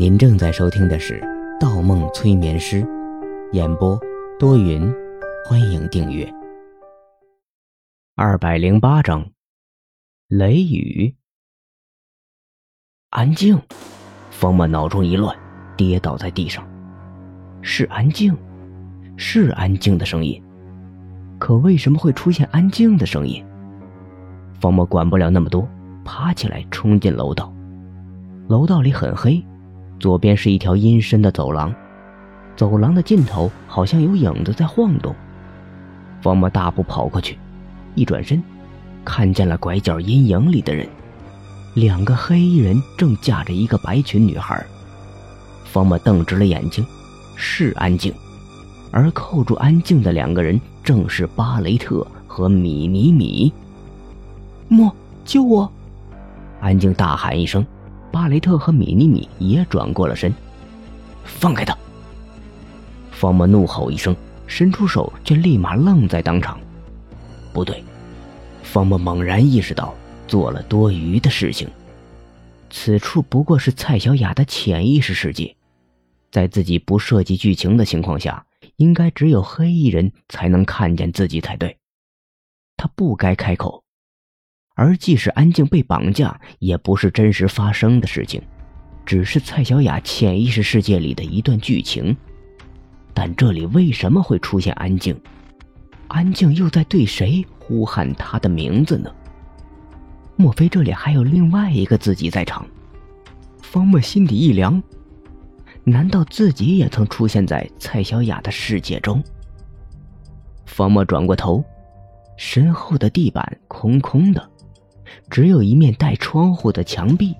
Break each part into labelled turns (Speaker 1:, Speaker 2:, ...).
Speaker 1: 您正在收听的是《盗梦催眠师》，演播多云，欢迎订阅。二百零八章，雷雨。安静！方默脑中一乱，跌倒在地上。是安静，是安静的声音。可为什么会出现安静的声音？方默管不了那么多，爬起来冲进楼道。楼道里很黑。左边是一条阴深的走廊，走廊的尽头好像有影子在晃动。方默大步跑过去，一转身，看见了拐角阴影里的人，两个黑衣人正架着一个白裙女孩。方默瞪直了眼睛，是安静，而扣住安静的两个人正是巴雷特和米尼米。
Speaker 2: 莫，救我！
Speaker 1: 安静大喊一声。巴雷特和米妮米也转过了身，放开他！方莫怒吼一声，伸出手，却立马愣在当场。不对，方莫猛然意识到做了多余的事情。此处不过是蔡小雅的潜意识世界，在自己不涉及剧情的情况下，应该只有黑衣人才能看见自己才对。他不该开口。而即使安静被绑架，也不是真实发生的事情，只是蔡小雅潜意识世界里的一段剧情。但这里为什么会出现安静？安静又在对谁呼喊她的名字呢？莫非这里还有另外一个自己在场？方墨心底一凉，难道自己也曾出现在蔡小雅的世界中？方墨转过头，身后的地板空空的。只有一面带窗户的墙壁，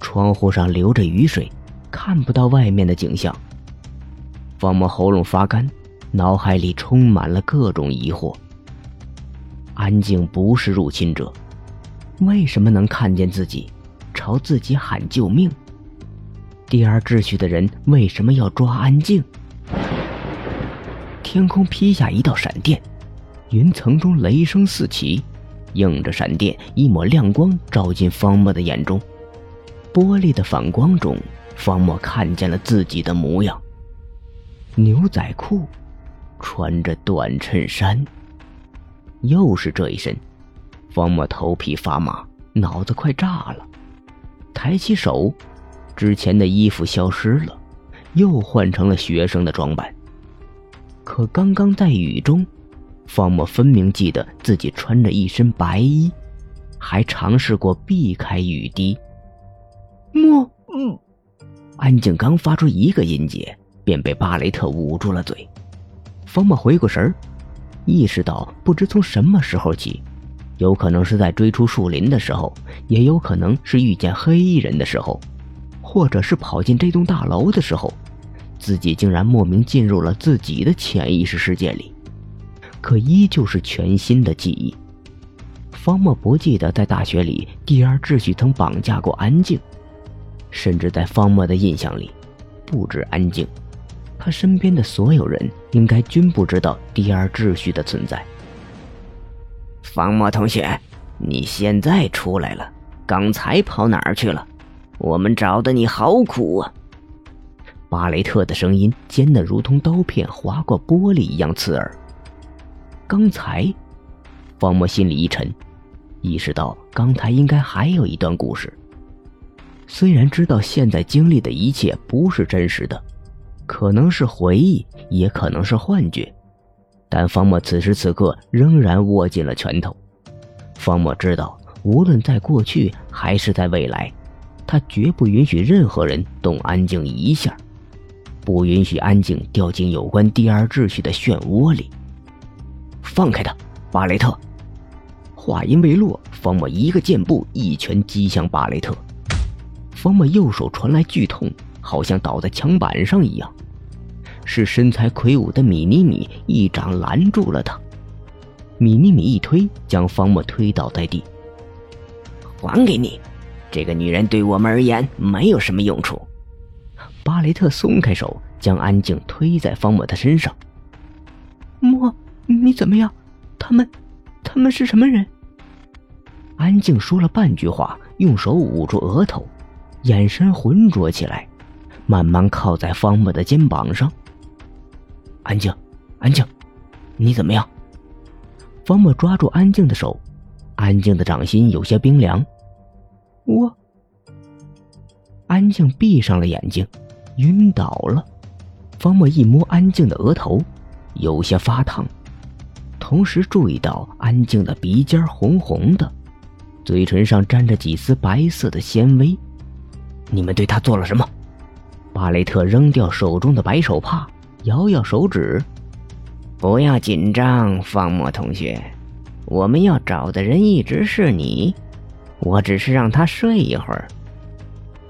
Speaker 1: 窗户上流着雨水，看不到外面的景象。方墨喉咙发干，脑海里充满了各种疑惑。安静不是入侵者，为什么能看见自己，朝自己喊救命？第二秩序的人为什么要抓安静？天空劈下一道闪电，云层中雷声四起。映着闪电，一抹亮光照进方墨的眼中。玻璃的反光中，方墨看见了自己的模样。牛仔裤，穿着短衬衫。又是这一身，方墨头皮发麻，脑子快炸了。抬起手，之前的衣服消失了，又换成了学生的装扮。可刚刚在雨中。方墨分明记得自己穿着一身白衣，还尝试过避开雨滴。
Speaker 2: 莫，嗯，
Speaker 1: 安静刚发出一个音节，便被巴雷特捂住了嘴。方墨回过神，意识到不知从什么时候起，有可能是在追出树林的时候，也有可能是遇见黑衣人的时候，或者是跑进这栋大楼的时候，自己竟然莫名进入了自己的潜意识世界里。可依旧是全新的记忆。方墨不记得在大学里第二秩序曾绑架过安静，甚至在方墨的印象里，不止安静，他身边的所有人应该均不知道第二秩序的存在。
Speaker 3: 方墨同学，你现在出来了，刚才跑哪儿去了？我们找的你好苦啊！
Speaker 1: 巴雷特的声音尖得如同刀片划过玻璃一样刺耳。刚才，方墨心里一沉，意识到刚才应该还有一段故事。虽然知道现在经历的一切不是真实的，可能是回忆，也可能是幻觉，但方墨此时此刻仍然握紧了拳头。方墨知道，无论在过去还是在未来，他绝不允许任何人动安静一下，不允许安静掉进有关第二秩序的漩涡里。放开他，巴雷特！话音未落，方墨一个箭步，一拳击向巴雷特。方墨右手传来剧痛，好像倒在墙板上一样。是身材魁梧的米妮米一掌拦住了他。米妮米一推，将方墨推倒在地。
Speaker 3: 还给你，这个女人对我们而言没有什么用处。
Speaker 1: 巴雷特松开手，将安静推在方墨的身上。
Speaker 2: 莫。你怎么样？他们，他们是什么人？
Speaker 1: 安静说了半句话，用手捂住额头。眼神浑浊起来，慢慢靠在方墨的肩膀上。安静，安静，你怎么样？方墨抓住安静的手，安静的掌心有些冰凉。
Speaker 2: 我。
Speaker 1: 安静闭上了眼睛，晕倒了。方墨一摸安静的额头，有些发烫，同时注意到安静的鼻尖红红的，嘴唇上沾着几丝白色的纤维。你们对他做了什么？巴雷特扔掉手中的白手帕，摇摇手指：“
Speaker 3: 不要紧张，方墨同学，我们要找的人一直是你，我只是让他睡一会儿。”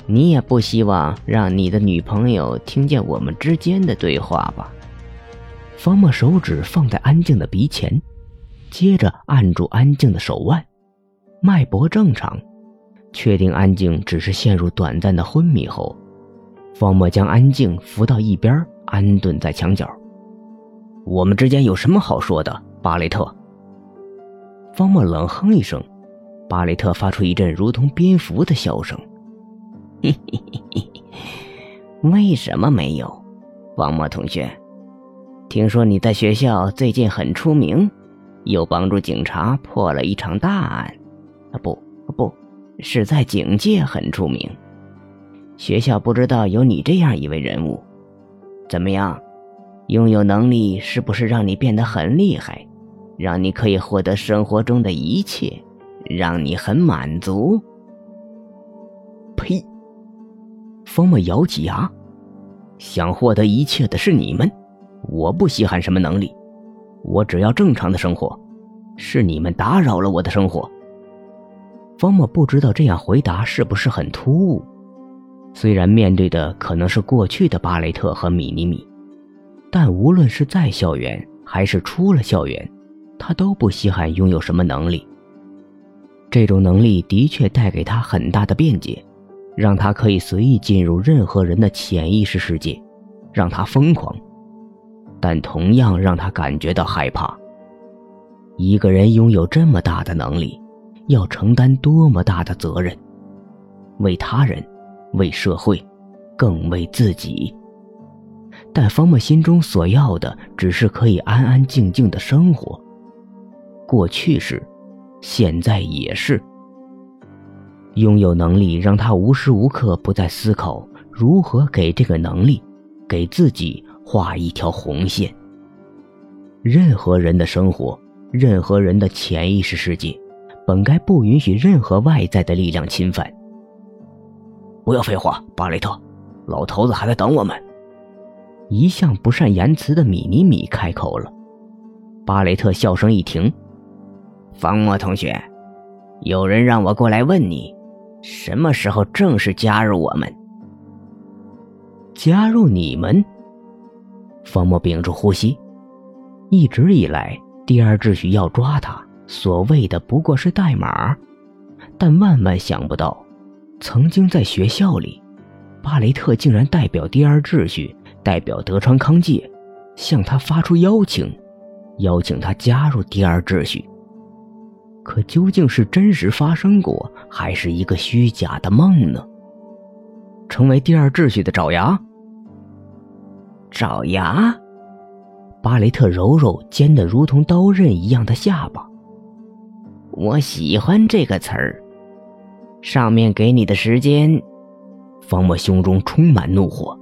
Speaker 3: 你也不希望让你的女朋友听见我们之间的对话吧？
Speaker 1: 方墨手指放在安静的鼻前，接着按住安静的手腕，脉搏正常，确定安静只是陷入短暂的昏迷后，方墨将安静扶到一边，安顿在墙角。我们之间有什么好说的，巴雷特？方墨冷哼一声，巴雷特发出一阵如同蝙蝠的笑声。
Speaker 3: 嘿嘿嘿嘿，为什么没有，王墨同学？听说你在学校最近很出名，又帮助警察破了一场大案，啊不不，是在警界很出名。学校不知道有你这样一位人物，怎么样？拥有能力是不是让你变得很厉害，让你可以获得生活中的一切，让你很满足？
Speaker 1: 呸！方墨咬起牙，想获得一切的是你们，我不稀罕什么能力，我只要正常的生活，是你们打扰了我的生活。方墨不知道这样回答是不是很突兀，虽然面对的可能是过去的巴雷特和米妮米，但无论是在校园还是出了校园，他都不稀罕拥有什么能力。这种能力的确带给他很大的便捷。让他可以随意进入任何人的潜意识世界，让他疯狂，但同样让他感觉到害怕。一个人拥有这么大的能力，要承担多么大的责任？为他人，为社会，更为自己。但方墨心中所要的，只是可以安安静静的生活。过去是，现在也是。拥有能力，让他无时无刻不在思考如何给这个能力，给自己画一条红线。任何人的生活，任何人的潜意识世界，本该不允许任何外在的力量侵犯。不要废话，巴雷特，老头子还在等我们。一向不善言辞的米妮米开口了。巴雷特笑声一停，
Speaker 3: 方墨同学，有人让我过来问你。什么时候正式加入我们？
Speaker 1: 加入你们？方墨屏住呼吸。一直以来，第二秩序要抓他，所谓的不过是代码。但万万想不到，曾经在学校里，巴雷特竟然代表第二秩序，代表德川康介，向他发出邀请，邀请他加入第二秩序。可究竟是真实发生过，还是一个虚假的梦呢？成为第二秩序的爪牙，
Speaker 3: 爪牙。
Speaker 1: 巴雷特揉揉尖的如同刀刃一样的下巴。
Speaker 3: 我喜欢这个词儿。上面给你的时间，
Speaker 1: 方墨胸中充满怒火。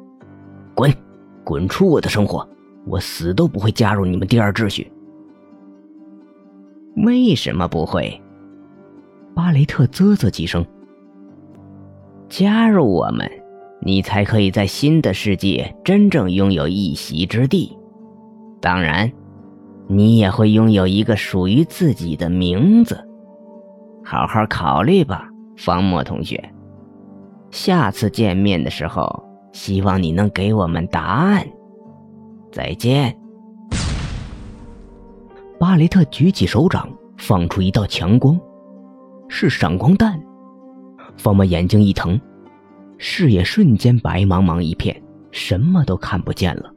Speaker 1: 滚，滚出我的生活！我死都不会加入你们第二秩序。
Speaker 3: 为什么不会？
Speaker 1: 巴雷特啧啧几声。
Speaker 3: 加入我们，你才可以在新的世界真正拥有一席之地。当然，你也会拥有一个属于自己的名字。好好考虑吧，方墨同学。下次见面的时候，希望你能给我们答案。再见。
Speaker 1: 巴雷特举起手掌，放出一道强光，是闪光弹。方墨眼睛一疼，视野瞬间白茫茫一片，什么都看不见了。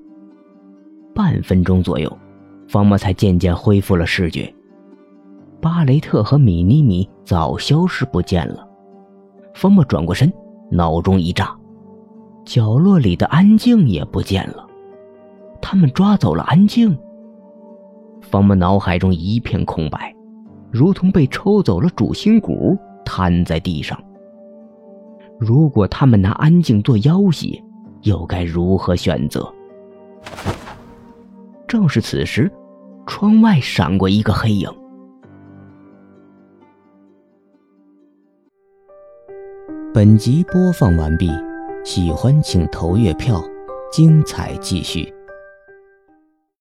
Speaker 1: 半分钟左右，方墨才渐渐恢复了视觉。巴雷特和米妮米早消失不见了。方墨转过身，脑中一炸，角落里的安静也不见了。他们抓走了安静。方木脑海中一片空白，如同被抽走了主心骨，瘫在地上。如果他们拿安静做要挟，又该如何选择？正是此时，窗外闪过一个黑影。本集播放完毕，喜欢请投月票，精彩继续。